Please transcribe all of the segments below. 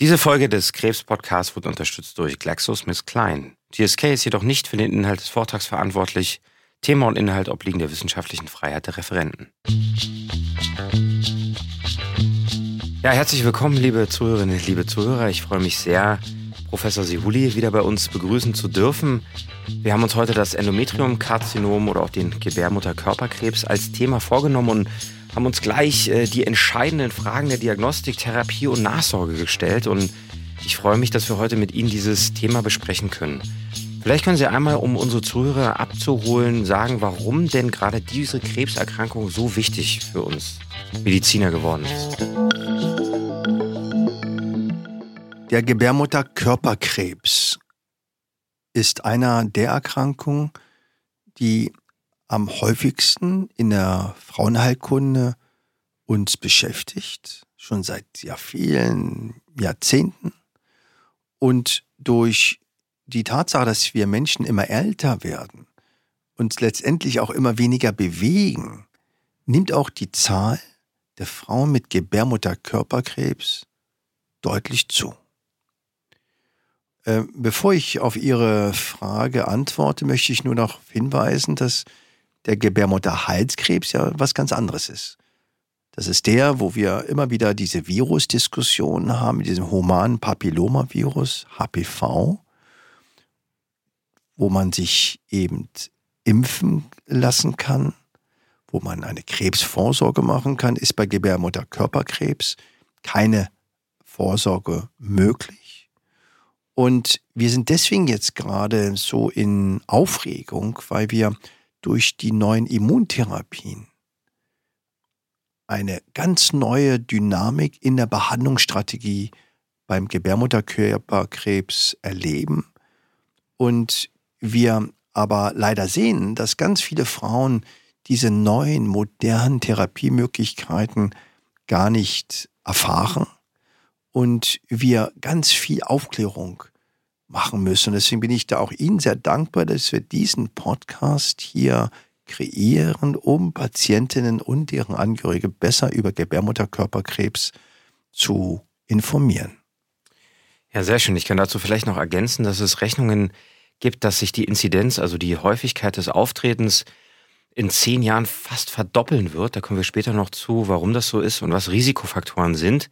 Diese Folge des Krebs-Podcasts wird unterstützt durch GlaxoSmithKline. GSK ist jedoch nicht für den Inhalt des Vortrags verantwortlich. Thema und Inhalt obliegen der wissenschaftlichen Freiheit der Referenten. Ja, herzlich willkommen, liebe Zuhörerinnen, liebe Zuhörer. Ich freue mich sehr, Professor Sihuli wieder bei uns begrüßen zu dürfen. Wir haben uns heute das Endometriumkarzinom oder auch den Gebärmutterkörperkrebs als Thema vorgenommen und haben uns gleich äh, die entscheidenden Fragen der Diagnostik, Therapie und Nachsorge gestellt. Und ich freue mich, dass wir heute mit Ihnen dieses Thema besprechen können. Vielleicht können Sie einmal, um unsere Zuhörer abzuholen, sagen, warum denn gerade diese Krebserkrankung so wichtig für uns Mediziner geworden ist. Der Gebärmutterkörperkrebs ist einer der Erkrankungen, die am häufigsten in der Frauenheilkunde uns beschäftigt, schon seit sehr vielen Jahrzehnten. Und durch die Tatsache, dass wir Menschen immer älter werden, uns letztendlich auch immer weniger bewegen, nimmt auch die Zahl der Frauen mit Gebärmutterkörperkrebs deutlich zu. Äh, bevor ich auf Ihre Frage antworte, möchte ich nur noch hinweisen, dass der Gebärmutterhalskrebs ja was ganz anderes ist. Das ist der, wo wir immer wieder diese Virusdiskussionen haben, mit diesem humanen Papillomavirus, HPV, wo man sich eben impfen lassen kann, wo man eine Krebsvorsorge machen kann, ist bei Gebärmutterkörperkrebs keine Vorsorge möglich. Und wir sind deswegen jetzt gerade so in Aufregung, weil wir durch die neuen Immuntherapien eine ganz neue Dynamik in der Behandlungsstrategie beim Gebärmutterkörperkrebs erleben. Und wir aber leider sehen, dass ganz viele Frauen diese neuen modernen Therapiemöglichkeiten gar nicht erfahren. Und wir ganz viel Aufklärung machen müssen. Und deswegen bin ich da auch Ihnen sehr dankbar, dass wir diesen Podcast hier kreieren, um Patientinnen und deren Angehörige besser über Gebärmutterkörperkrebs zu informieren. Ja, sehr schön. Ich kann dazu vielleicht noch ergänzen, dass es Rechnungen gibt, dass sich die Inzidenz, also die Häufigkeit des Auftretens in zehn Jahren fast verdoppeln wird. Da kommen wir später noch zu, warum das so ist und was Risikofaktoren sind.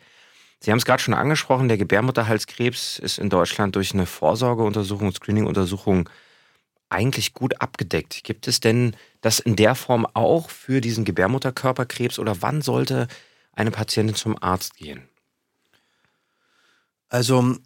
Sie haben es gerade schon angesprochen, der Gebärmutterhalskrebs ist in Deutschland durch eine Vorsorgeuntersuchung, Screeninguntersuchung eigentlich gut abgedeckt. Gibt es denn das in der Form auch für diesen Gebärmutterkörperkrebs oder wann sollte eine Patientin zum Arzt gehen? Also,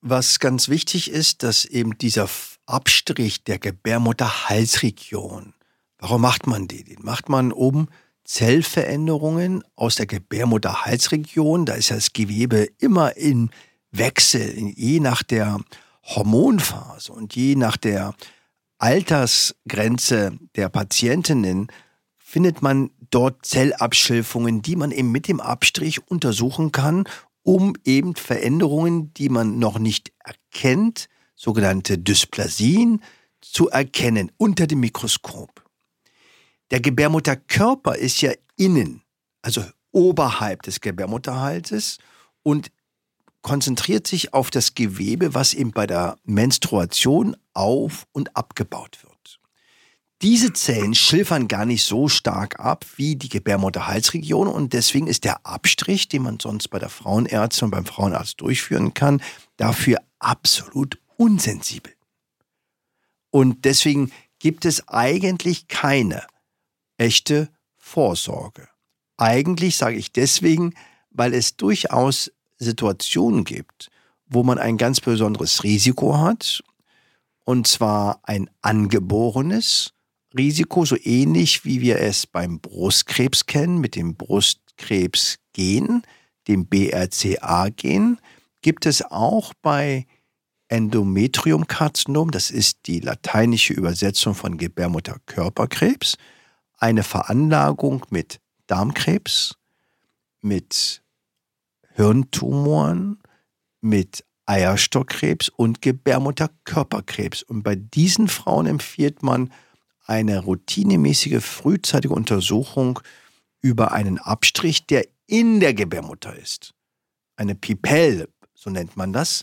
was ganz wichtig ist, dass eben dieser Abstrich der Gebärmutterhalsregion, warum macht man den? Den macht man, um Zellveränderungen aus der Gebärmutterhalsregion. Da ist ja das Gewebe immer in Wechsel, je nach der Hormonphase und je nach der Altersgrenze der Patientinnen findet man dort Zellabschilfungen, die man eben mit dem Abstrich untersuchen kann, um eben Veränderungen, die man noch nicht erkennt, sogenannte Dysplasien, zu erkennen unter dem Mikroskop. Der Gebärmutterkörper ist ja innen, also oberhalb des Gebärmutterhalses und konzentriert sich auf das Gewebe, was eben bei der Menstruation auf und abgebaut wird. Diese Zellen schilfern gar nicht so stark ab wie die Gebärmutterhalsregion und deswegen ist der Abstrich, den man sonst bei der Frauenärztin und beim Frauenarzt durchführen kann, dafür absolut unsensibel. Und deswegen gibt es eigentlich keine echte Vorsorge. Eigentlich sage ich deswegen, weil es durchaus Situationen gibt, wo man ein ganz besonderes Risiko hat, und zwar ein angeborenes Risiko, so ähnlich wie wir es beim Brustkrebs kennen, mit dem Brustkrebsgen, dem BRCA-Gen, gibt es auch bei Endometriumkarzinom, das ist die lateinische Übersetzung von Gebärmutterkörperkrebs, eine Veranlagung mit Darmkrebs, mit Hirntumoren, mit Eierstockkrebs und Gebärmutterkörperkrebs. Und bei diesen Frauen empfiehlt man eine routinemäßige frühzeitige Untersuchung über einen Abstrich, der in der Gebärmutter ist. Eine Pipelle, so nennt man das,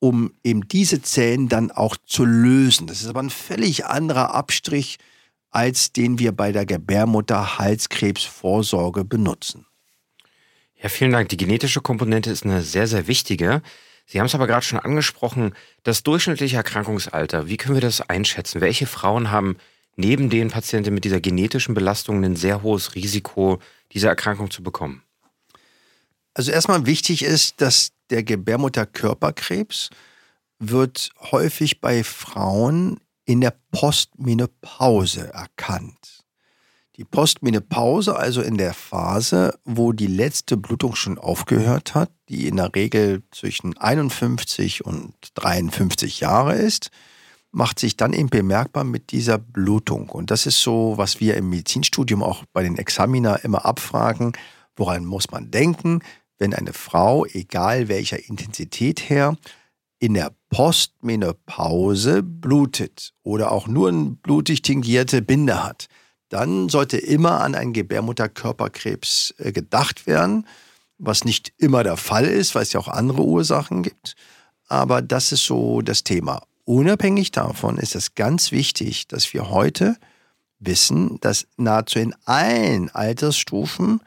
um eben diese Zellen dann auch zu lösen. Das ist aber ein völlig anderer Abstrich, als den wir bei der Gebärmutter Halskrebsvorsorge benutzen. Ja, vielen Dank. Die genetische Komponente ist eine sehr, sehr wichtige. Sie haben es aber gerade schon angesprochen, das durchschnittliche Erkrankungsalter. Wie können wir das einschätzen? Welche Frauen haben neben den Patienten mit dieser genetischen Belastung ein sehr hohes Risiko, diese Erkrankung zu bekommen? Also erstmal wichtig ist, dass der Gebärmutterkörperkrebs wird häufig bei Frauen in der Postmenopause erkannt. Die Postmenopause, also in der Phase, wo die letzte Blutung schon aufgehört hat, die in der Regel zwischen 51 und 53 Jahre ist, macht sich dann eben bemerkbar mit dieser Blutung. Und das ist so, was wir im Medizinstudium auch bei den Examina immer abfragen. Woran muss man denken, wenn eine Frau, egal welcher Intensität her, in der Postmenopause blutet oder auch nur eine blutig tingierte Binde hat, dann sollte immer an einen Gebärmutterkörperkrebs äh, gedacht werden, was nicht immer der Fall ist, weil es ja auch andere Ursachen gibt. Aber das ist so das Thema. Unabhängig davon ist es ganz wichtig, dass wir heute wissen, dass nahezu in allen Altersstufen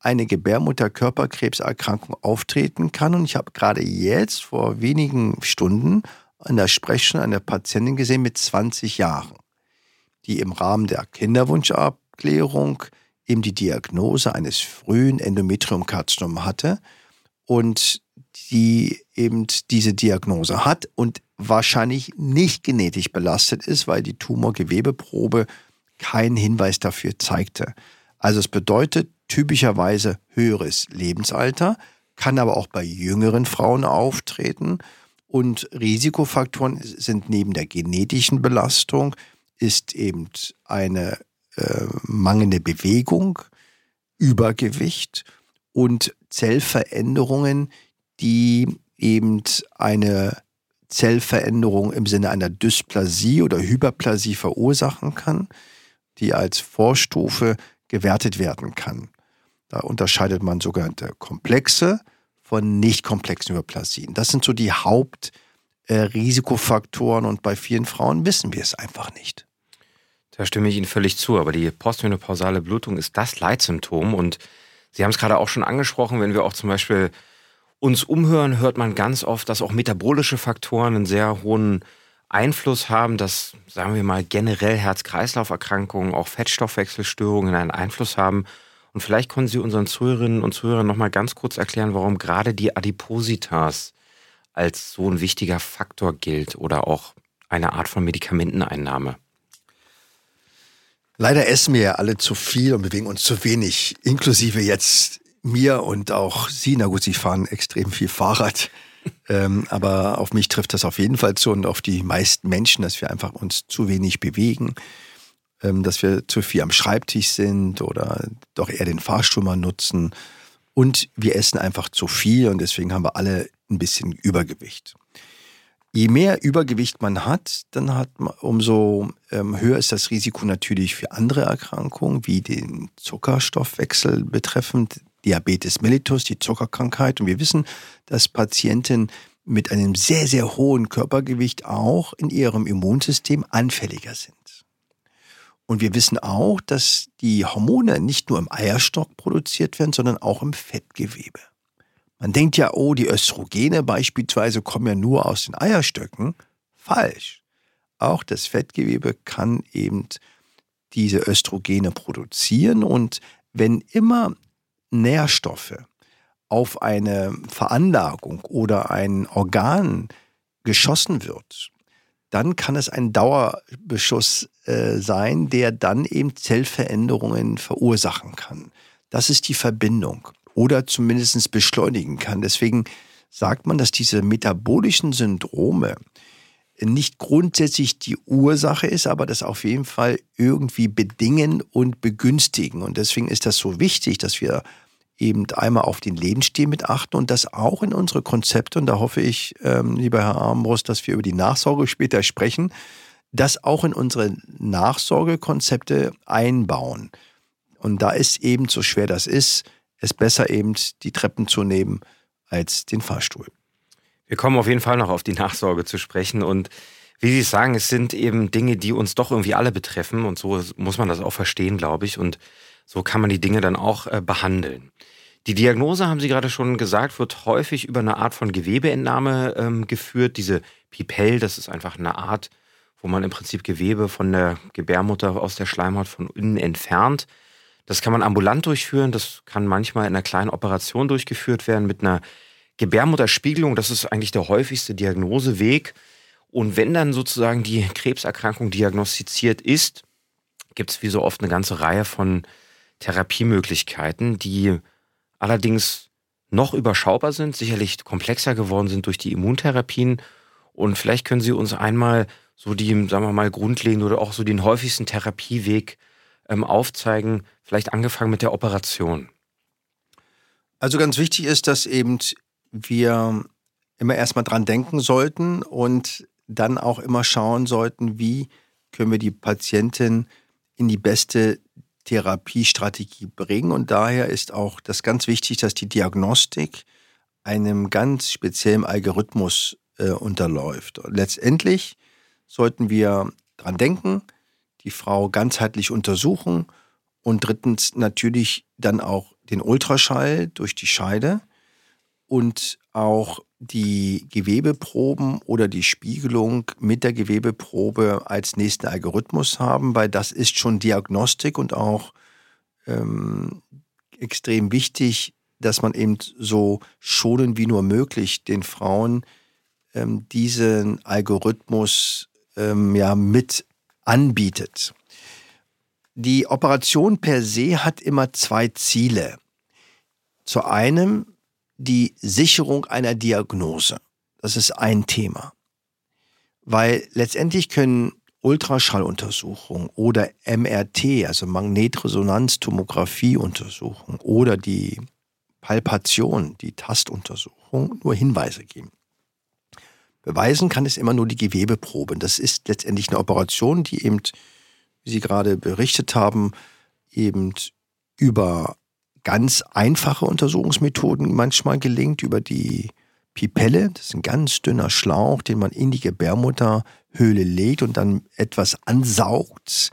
eine Gebärmutterkörperkrebserkrankung auftreten kann. Und ich habe gerade jetzt vor wenigen Stunden an der Sprechstunde eine Patientin gesehen mit 20 Jahren, die im Rahmen der Kinderwunschabklärung eben die Diagnose eines frühen Endometriumkarzinoms hatte und die eben diese Diagnose hat und wahrscheinlich nicht genetisch belastet ist, weil die Tumorgewebeprobe keinen Hinweis dafür zeigte. Also es bedeutet, typischerweise höheres Lebensalter, kann aber auch bei jüngeren Frauen auftreten. Und Risikofaktoren sind neben der genetischen Belastung, ist eben eine äh, mangelnde Bewegung, Übergewicht und Zellveränderungen, die eben eine Zellveränderung im Sinne einer Dysplasie oder Hyperplasie verursachen kann, die als Vorstufe gewertet werden kann. Da unterscheidet man sogenannte komplexe von nicht komplexen Hyperplasien. Das sind so die Hauptrisikofaktoren äh, und bei vielen Frauen wissen wir es einfach nicht. Da stimme ich Ihnen völlig zu, aber die postmenopausale Blutung ist das Leitsymptom und Sie haben es gerade auch schon angesprochen, wenn wir auch zum Beispiel uns umhören, hört man ganz oft, dass auch metabolische Faktoren einen sehr hohen Einfluss haben, dass, sagen wir mal, generell Herz-Kreislauf-Erkrankungen, auch Fettstoffwechselstörungen einen Einfluss haben und vielleicht können Sie unseren Zuhörerinnen und Zuhörern noch mal ganz kurz erklären, warum gerade die Adipositas als so ein wichtiger Faktor gilt oder auch eine Art von Medikamenteneinnahme. Leider essen wir ja alle zu viel und bewegen uns zu wenig, inklusive jetzt mir und auch Sie. Na gut, Sie fahren extrem viel Fahrrad. ähm, aber auf mich trifft das auf jeden Fall zu und auf die meisten Menschen, dass wir einfach uns zu wenig bewegen. Ähm, dass wir zu viel am Schreibtisch sind oder doch eher den Fahrstuhl mal nutzen. Und wir essen einfach zu viel und deswegen haben wir alle ein bisschen Übergewicht. Je mehr Übergewicht man hat, dann hat man, umso ähm, höher ist das Risiko natürlich für andere Erkrankungen, wie den Zuckerstoffwechsel betreffend, Diabetes mellitus, die Zuckerkrankheit. Und wir wissen, dass Patienten mit einem sehr, sehr hohen Körpergewicht auch in ihrem Immunsystem anfälliger sind. Und wir wissen auch, dass die Hormone nicht nur im Eierstock produziert werden, sondern auch im Fettgewebe. Man denkt ja, oh, die Östrogene beispielsweise kommen ja nur aus den Eierstöcken. Falsch. Auch das Fettgewebe kann eben diese Östrogene produzieren und wenn immer Nährstoffe auf eine Veranlagung oder ein Organ geschossen wird, dann kann es ein Dauerbeschuss äh, sein, der dann eben Zellveränderungen verursachen kann. Das ist die Verbindung oder zumindest beschleunigen kann. Deswegen sagt man, dass diese metabolischen Syndrome nicht grundsätzlich die Ursache ist, aber das auf jeden Fall irgendwie bedingen und begünstigen. Und deswegen ist das so wichtig, dass wir eben einmal auf den Lebensstil mit achten und das auch in unsere Konzepte, und da hoffe ich, ähm, lieber Herr Armbrust, dass wir über die Nachsorge später sprechen, das auch in unsere Nachsorgekonzepte einbauen. Und da ist eben, so schwer das ist, es besser eben die Treppen zu nehmen als den Fahrstuhl. Wir kommen auf jeden Fall noch auf die Nachsorge zu sprechen und wie Sie sagen, es sind eben Dinge, die uns doch irgendwie alle betreffen und so muss man das auch verstehen, glaube ich. Und so kann man die Dinge dann auch äh, behandeln. Die Diagnose, haben Sie gerade schon gesagt, wird häufig über eine Art von Gewebeentnahme ähm, geführt. Diese Pipell, das ist einfach eine Art, wo man im Prinzip Gewebe von der Gebärmutter aus der Schleimhaut von innen entfernt. Das kann man ambulant durchführen, das kann manchmal in einer kleinen Operation durchgeführt werden mit einer Gebärmutterspiegelung. Das ist eigentlich der häufigste Diagnoseweg. Und wenn dann sozusagen die Krebserkrankung diagnostiziert ist, gibt es wie so oft eine ganze Reihe von Therapiemöglichkeiten, die allerdings noch überschaubar sind, sicherlich komplexer geworden sind durch die Immuntherapien. Und vielleicht können Sie uns einmal so die, sagen wir mal, grundlegend oder auch so den häufigsten Therapieweg ähm, aufzeigen, vielleicht angefangen mit der Operation. Also ganz wichtig ist, dass eben wir immer erstmal dran denken sollten und dann auch immer schauen sollten, wie können wir die Patientin in die beste Therapiestrategie bringen. Und daher ist auch das ganz wichtig, dass die Diagnostik einem ganz speziellen Algorithmus äh, unterläuft. Und letztendlich sollten wir dran denken, die Frau ganzheitlich untersuchen und drittens natürlich dann auch den Ultraschall durch die Scheide und auch die Gewebeproben oder die Spiegelung mit der Gewebeprobe als nächsten Algorithmus haben, weil das ist schon Diagnostik und auch ähm, extrem wichtig, dass man eben so schonen wie nur möglich den Frauen ähm, diesen Algorithmus ähm, ja mit anbietet. Die Operation per se hat immer zwei Ziele. Zu einem die Sicherung einer Diagnose. Das ist ein Thema. Weil letztendlich können Ultraschalluntersuchungen oder MRT, also Magnetresonanztomographieuntersuchungen oder die Palpation, die Tastuntersuchung, nur Hinweise geben. Beweisen kann es immer nur die Gewebeprobe. Das ist letztendlich eine Operation, die eben, wie Sie gerade berichtet haben, eben über ganz einfache Untersuchungsmethoden manchmal gelingt über die Pipelle. Das ist ein ganz dünner Schlauch, den man in die Gebärmutterhöhle legt und dann etwas ansaugt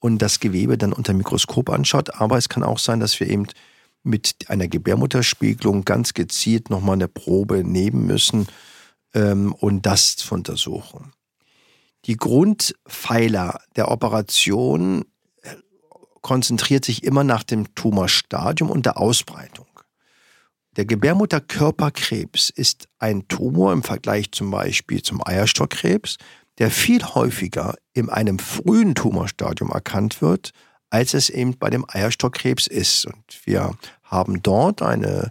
und das Gewebe dann unter Mikroskop anschaut. Aber es kann auch sein, dass wir eben mit einer Gebärmutterspiegelung ganz gezielt nochmal eine Probe nehmen müssen ähm, und das zu untersuchen. Die Grundpfeiler der Operation konzentriert sich immer nach dem Tumorstadium und der Ausbreitung. Der Gebärmutterkörperkrebs ist ein Tumor im Vergleich zum Beispiel zum Eierstockkrebs, der viel häufiger in einem frühen Tumorstadium erkannt wird, als es eben bei dem Eierstockkrebs ist. Und wir haben dort eine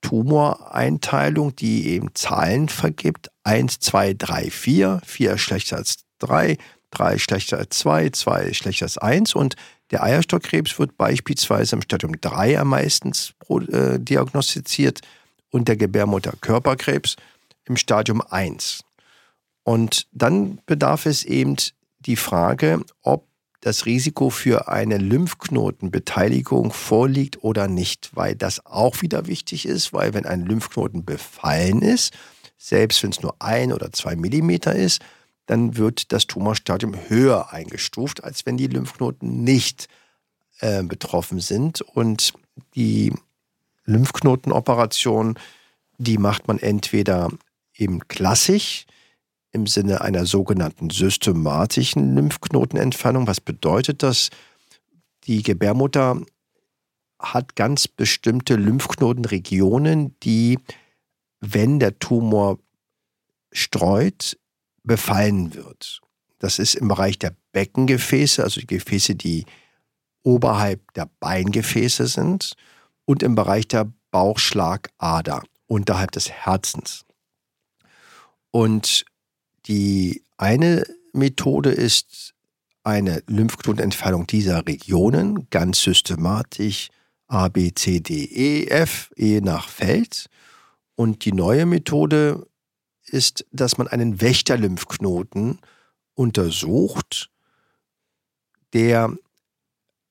Tumoreinteilung, die eben Zahlen vergibt. 1, 2, 3, 4, 4 schlechter als 3, 3 schlechter als 2, 2 schlechter als 1 und der Eierstockkrebs wird beispielsweise im Stadium 3 am meisten äh, diagnostiziert und der Gebärmutterkörperkrebs im Stadium 1. Und dann bedarf es eben die Frage, ob das Risiko für eine Lymphknotenbeteiligung vorliegt oder nicht, weil das auch wieder wichtig ist, weil wenn ein Lymphknoten befallen ist, selbst wenn es nur ein oder zwei Millimeter ist, dann wird das Tumorstadium höher eingestuft, als wenn die Lymphknoten nicht äh, betroffen sind. Und die Lymphknotenoperation, die macht man entweder eben klassisch im Sinne einer sogenannten systematischen Lymphknotenentfernung. Was bedeutet das? Die Gebärmutter hat ganz bestimmte Lymphknotenregionen, die, wenn der Tumor streut, befallen wird. Das ist im Bereich der Beckengefäße, also die Gefäße, die oberhalb der Beingefäße sind, und im Bereich der Bauchschlagader unterhalb des Herzens. Und die eine Methode ist eine Lymphknotenentfernung dieser Regionen, ganz systematisch A, B, C, D, E, F, je nach Feld. Und die neue Methode ist, dass man einen Wächterlymphknoten untersucht, der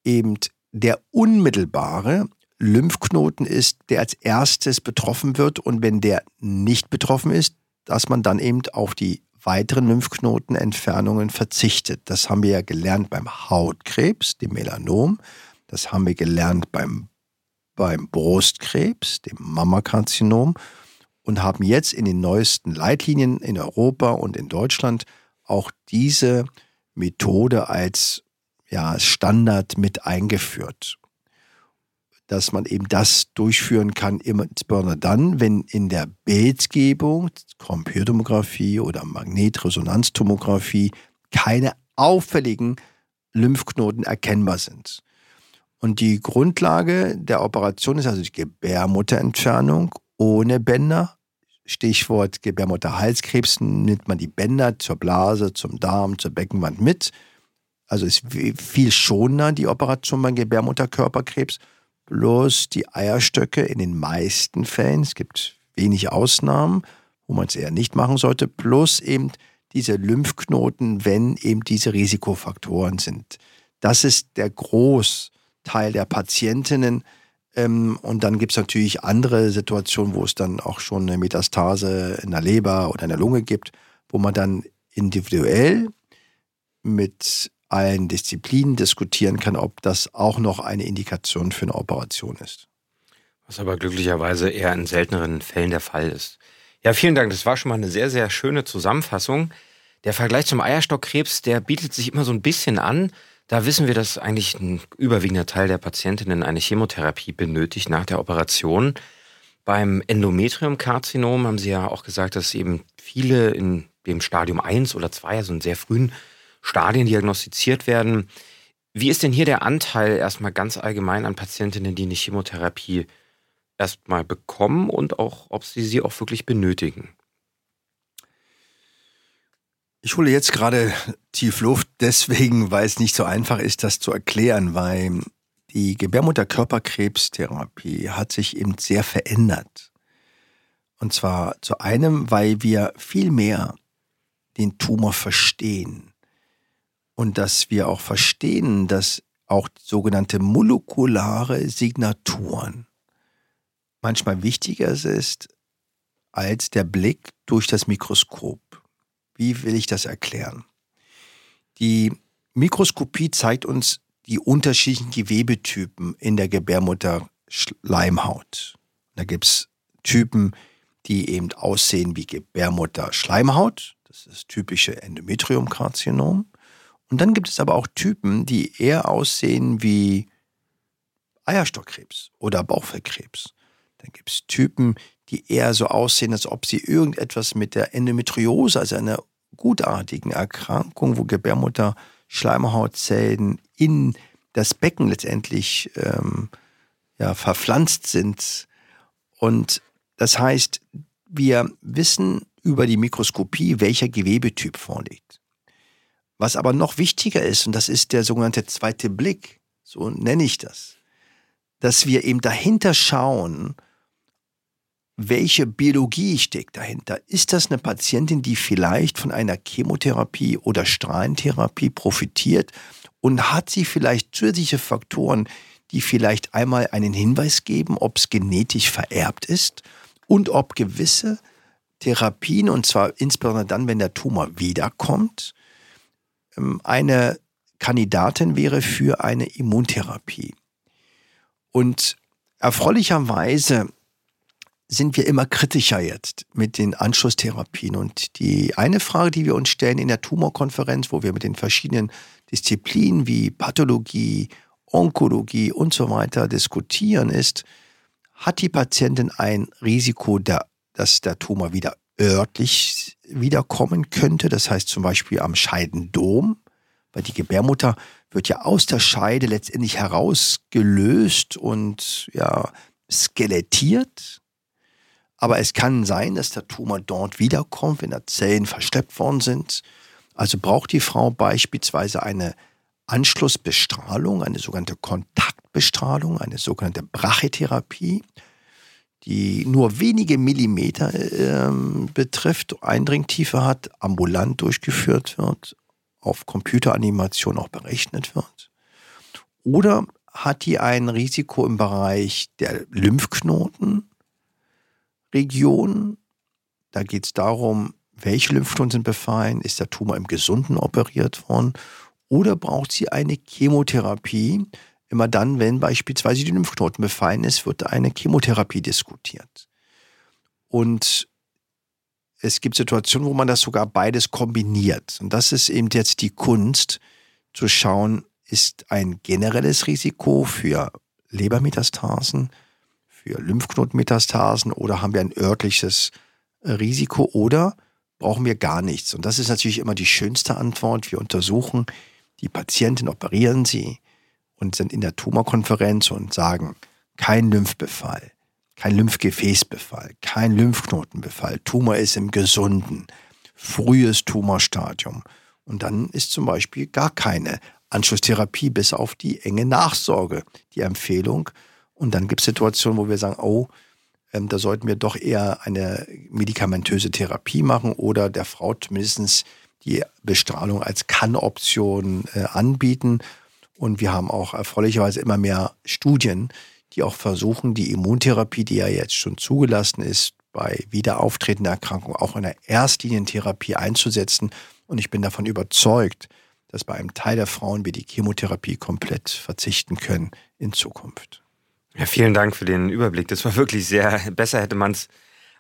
eben der unmittelbare Lymphknoten ist, der als erstes betroffen wird. Und wenn der nicht betroffen ist, dass man dann eben auf die weiteren Lymphknotenentfernungen verzichtet. Das haben wir ja gelernt beim Hautkrebs, dem Melanom. Das haben wir gelernt beim, beim Brustkrebs, dem Mammakarzinom. Und haben jetzt in den neuesten Leitlinien in Europa und in Deutschland auch diese Methode als ja, Standard mit eingeführt. Dass man eben das durchführen kann, insbesondere dann, wenn in der Bildgebung, Computertomographie oder Magnetresonanztomographie, keine auffälligen Lymphknoten erkennbar sind. Und die Grundlage der Operation ist also die Gebärmutterentfernung ohne Bänder. Stichwort Gebärmutterhalskrebs nimmt man die Bänder zur Blase, zum Darm, zur Beckenwand mit also ist viel schonender die Operation beim Gebärmutterkörperkrebs. Bloß die Eierstöcke in den meisten Fällen, es gibt wenig Ausnahmen, wo man es eher nicht machen sollte, plus eben diese Lymphknoten, wenn eben diese Risikofaktoren sind. Das ist der Großteil der Patientinnen. Ähm, und dann gibt es natürlich andere Situationen, wo es dann auch schon eine Metastase in der Leber oder in der Lunge gibt, wo man dann individuell mit allen Disziplinen diskutieren kann, ob das auch noch eine Indikation für eine Operation ist. Was aber glücklicherweise eher in selteneren Fällen der Fall ist. Ja, vielen Dank. Das war schon mal eine sehr, sehr schöne Zusammenfassung. Der Vergleich zum Eierstockkrebs, der bietet sich immer so ein bisschen an. Da wissen wir, dass eigentlich ein überwiegender Teil der Patientinnen eine Chemotherapie benötigt nach der Operation. Beim Endometriumkarzinom haben Sie ja auch gesagt, dass eben viele in dem Stadium 1 oder 2, also in sehr frühen Stadien diagnostiziert werden. Wie ist denn hier der Anteil erstmal ganz allgemein an Patientinnen, die eine Chemotherapie erstmal bekommen und auch, ob sie sie auch wirklich benötigen? Ich hole jetzt gerade tief Luft, deswegen, weil es nicht so einfach ist, das zu erklären, weil die Gebärmutterkörperkrebstherapie hat sich eben sehr verändert. Und zwar zu einem, weil wir viel mehr den Tumor verstehen und dass wir auch verstehen, dass auch sogenannte molekulare Signaturen manchmal wichtiger ist als der Blick durch das Mikroskop. Wie will ich das erklären? Die Mikroskopie zeigt uns die unterschiedlichen Gewebetypen in der Gebärmutterschleimhaut. Da gibt es Typen, die eben aussehen wie Gebärmutterschleimhaut. Das ist das typische Endometriumkarzinom. Und dann gibt es aber auch Typen, die eher aussehen wie Eierstockkrebs oder Bauchfellkrebs. Dann gibt es Typen, die eher so aussehen, als ob sie irgendetwas mit der Endometriose, also einer gutartigen Erkrankung, wo Gebärmutter-Schleimhautzellen in das Becken letztendlich ähm, ja, verpflanzt sind. Und das heißt, wir wissen über die Mikroskopie, welcher Gewebetyp vorliegt. Was aber noch wichtiger ist, und das ist der sogenannte zweite Blick, so nenne ich das, dass wir eben dahinter schauen, welche Biologie steckt dahinter. Ist das eine Patientin, die vielleicht von einer Chemotherapie oder Strahlentherapie profitiert und hat sie vielleicht zusätzliche Faktoren, die vielleicht einmal einen Hinweis geben, ob es genetisch vererbt ist und ob gewisse Therapien, und zwar insbesondere dann, wenn der Tumor wiederkommt, ähm, eine Kandidatin wäre für eine Immuntherapie. Und erfreulicherweise sind wir immer kritischer jetzt mit den Anschlusstherapien. Und die eine Frage, die wir uns stellen in der Tumorkonferenz, wo wir mit den verschiedenen Disziplinen wie Pathologie, Onkologie und so weiter diskutieren, ist, hat die Patientin ein Risiko, dass der Tumor wieder örtlich wiederkommen könnte. Das heißt zum Beispiel am Scheidendom, weil die Gebärmutter wird ja aus der Scheide letztendlich herausgelöst und ja, skelettiert. Aber es kann sein, dass der Tumor dort wiederkommt, wenn da Zellen versteppt worden sind. Also braucht die Frau beispielsweise eine Anschlussbestrahlung, eine sogenannte Kontaktbestrahlung, eine sogenannte Brachytherapie die nur wenige Millimeter äh, betrifft, Eindringtiefe hat, ambulant durchgeführt wird, auf Computeranimation auch berechnet wird? Oder hat die ein Risiko im Bereich der Lymphknotenregion, da geht es darum, welche Lymphknoten sind befallen, ist der Tumor im Gesunden operiert worden oder braucht sie eine Chemotherapie? Immer dann, wenn beispielsweise die Lymphknoten befallen ist, wird eine Chemotherapie diskutiert. Und es gibt Situationen, wo man das sogar beides kombiniert. Und das ist eben jetzt die Kunst, zu schauen, ist ein generelles Risiko für Lebermetastasen, für Lymphknotenmetastasen oder haben wir ein örtliches Risiko oder brauchen wir gar nichts? Und das ist natürlich immer die schönste Antwort. Wir untersuchen die Patientin, operieren sie und sind in der Tumorkonferenz und sagen, kein Lymphbefall, kein Lymphgefäßbefall, kein Lymphknotenbefall, Tumor ist im Gesunden, frühes Tumorstadium. Und dann ist zum Beispiel gar keine Anschlusstherapie bis auf die enge Nachsorge die Empfehlung. Und dann gibt es Situationen, wo wir sagen, oh, ähm, da sollten wir doch eher eine medikamentöse Therapie machen oder der Frau zumindest die Bestrahlung als Kann-Option äh, anbieten. Und wir haben auch erfreulicherweise immer mehr Studien, die auch versuchen, die Immuntherapie, die ja jetzt schon zugelassen ist, bei wiederauftretender Erkrankung auch in der Erstlinientherapie einzusetzen. Und ich bin davon überzeugt, dass bei einem Teil der Frauen wir die Chemotherapie komplett verzichten können in Zukunft. Ja, vielen Dank für den Überblick. Das war wirklich sehr, besser hätte man es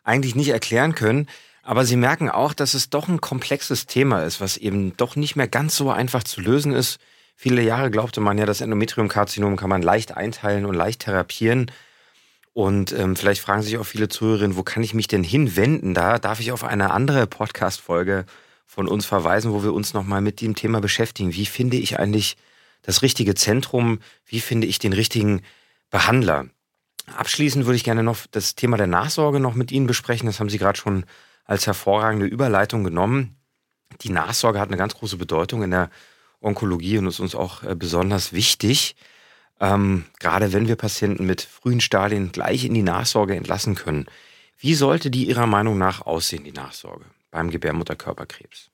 eigentlich nicht erklären können. Aber Sie merken auch, dass es doch ein komplexes Thema ist, was eben doch nicht mehr ganz so einfach zu lösen ist. Viele Jahre glaubte man ja, das Endometriumkarzinom kann man leicht einteilen und leicht therapieren. Und ähm, vielleicht fragen sich auch viele Zuhörerinnen, wo kann ich mich denn hinwenden? Da darf ich auf eine andere Podcast-Folge von uns verweisen, wo wir uns nochmal mit dem Thema beschäftigen. Wie finde ich eigentlich das richtige Zentrum? Wie finde ich den richtigen Behandler? Abschließend würde ich gerne noch das Thema der Nachsorge noch mit Ihnen besprechen. Das haben Sie gerade schon als hervorragende Überleitung genommen. Die Nachsorge hat eine ganz große Bedeutung in der Onkologie und ist uns auch äh, besonders wichtig. Ähm, gerade wenn wir Patienten mit frühen Stadien gleich in die Nachsorge entlassen können. Wie sollte die Ihrer Meinung nach aussehen, die Nachsorge beim Gebärmutterkörperkrebs?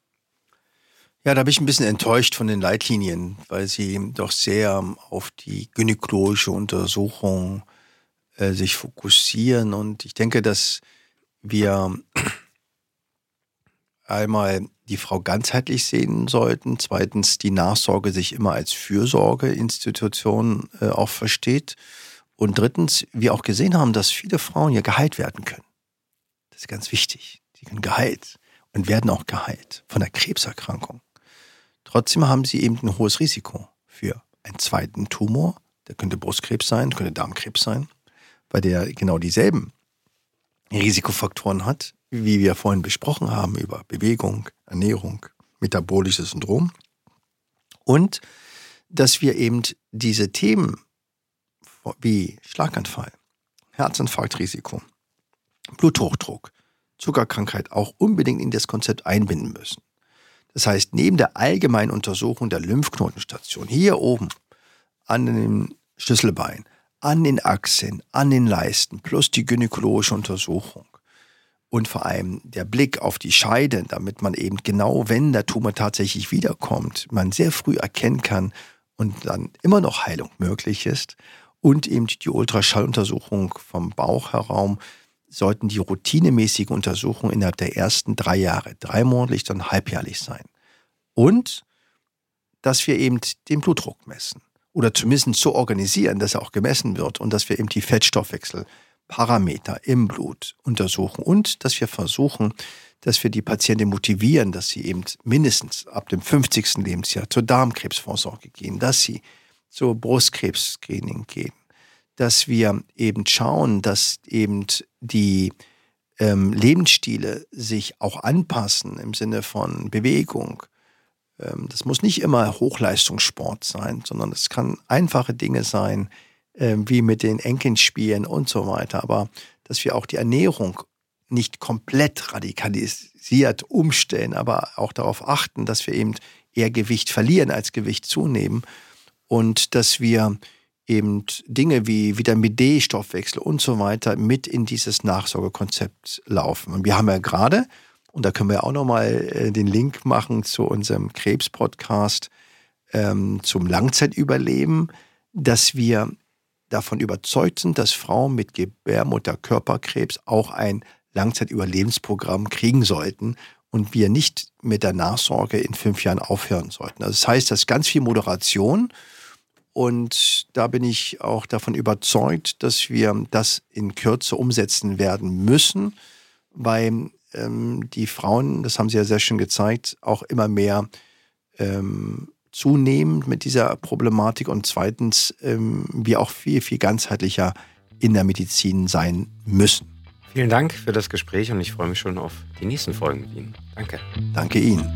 Ja, da bin ich ein bisschen enttäuscht von den Leitlinien, weil sie doch sehr auf die gynäkologische Untersuchung äh, sich fokussieren. Und ich denke, dass wir einmal die Frau ganzheitlich sehen sollten, zweitens die Nachsorge sich immer als Fürsorgeinstitution äh, auch versteht und drittens wir auch gesehen haben, dass viele Frauen ja geheilt werden können. Das ist ganz wichtig. Sie können geheilt und werden auch geheilt von der Krebserkrankung. Trotzdem haben sie eben ein hohes Risiko für einen zweiten Tumor. Der könnte Brustkrebs sein, könnte Darmkrebs sein, weil der genau dieselben Risikofaktoren hat wie wir vorhin besprochen haben, über Bewegung, Ernährung, metabolisches Syndrom. Und dass wir eben diese Themen wie Schlaganfall, Herzinfarktrisiko, Bluthochdruck, Zuckerkrankheit auch unbedingt in das Konzept einbinden müssen. Das heißt, neben der allgemeinen Untersuchung der Lymphknotenstation hier oben an dem Schlüsselbein, an den Achsen, an den Leisten, plus die gynäkologische Untersuchung, und vor allem der Blick auf die Scheide, damit man eben genau, wenn der Tumor tatsächlich wiederkommt, man sehr früh erkennen kann und dann immer noch Heilung möglich ist. Und eben die Ultraschalluntersuchung vom Bauchraum sollten die routinemäßige Untersuchungen innerhalb der ersten drei Jahre, dreimonatlich, dann halbjährlich sein. Und dass wir eben den Blutdruck messen oder zumindest so organisieren, dass er auch gemessen wird und dass wir eben die Fettstoffwechsel Parameter im Blut untersuchen und dass wir versuchen, dass wir die Patienten motivieren, dass sie eben mindestens ab dem 50. Lebensjahr zur Darmkrebsvorsorge gehen, dass sie zur Brustkrebsscreening gehen, dass wir eben schauen, dass eben die ähm, Lebensstile sich auch anpassen im Sinne von Bewegung. Ähm, das muss nicht immer Hochleistungssport sein, sondern es kann einfache Dinge sein, äh, wie mit den Enkeln spielen und so weiter. Aber dass wir auch die Ernährung nicht komplett radikalisiert umstellen, aber auch darauf achten, dass wir eben eher Gewicht verlieren als Gewicht zunehmen und dass wir eben Dinge wie Vitamin D, Stoffwechsel und so weiter mit in dieses Nachsorgekonzept laufen. Und wir haben ja gerade, und da können wir auch nochmal äh, den Link machen zu unserem Krebs-Podcast ähm, zum Langzeitüberleben, dass wir davon überzeugt sind, dass Frauen mit Gebärmutterkörperkrebs auch ein Langzeitüberlebensprogramm kriegen sollten und wir nicht mit der Nachsorge in fünf Jahren aufhören sollten. Also das heißt, das ist ganz viel Moderation und da bin ich auch davon überzeugt, dass wir das in Kürze umsetzen werden müssen, weil ähm, die Frauen, das haben Sie ja sehr schön gezeigt, auch immer mehr ähm, zunehmend mit dieser Problematik und zweitens ähm, wir auch viel, viel ganzheitlicher in der Medizin sein müssen. Vielen Dank für das Gespräch und ich freue mich schon auf die nächsten Folgen mit Ihnen. Danke. Danke Ihnen.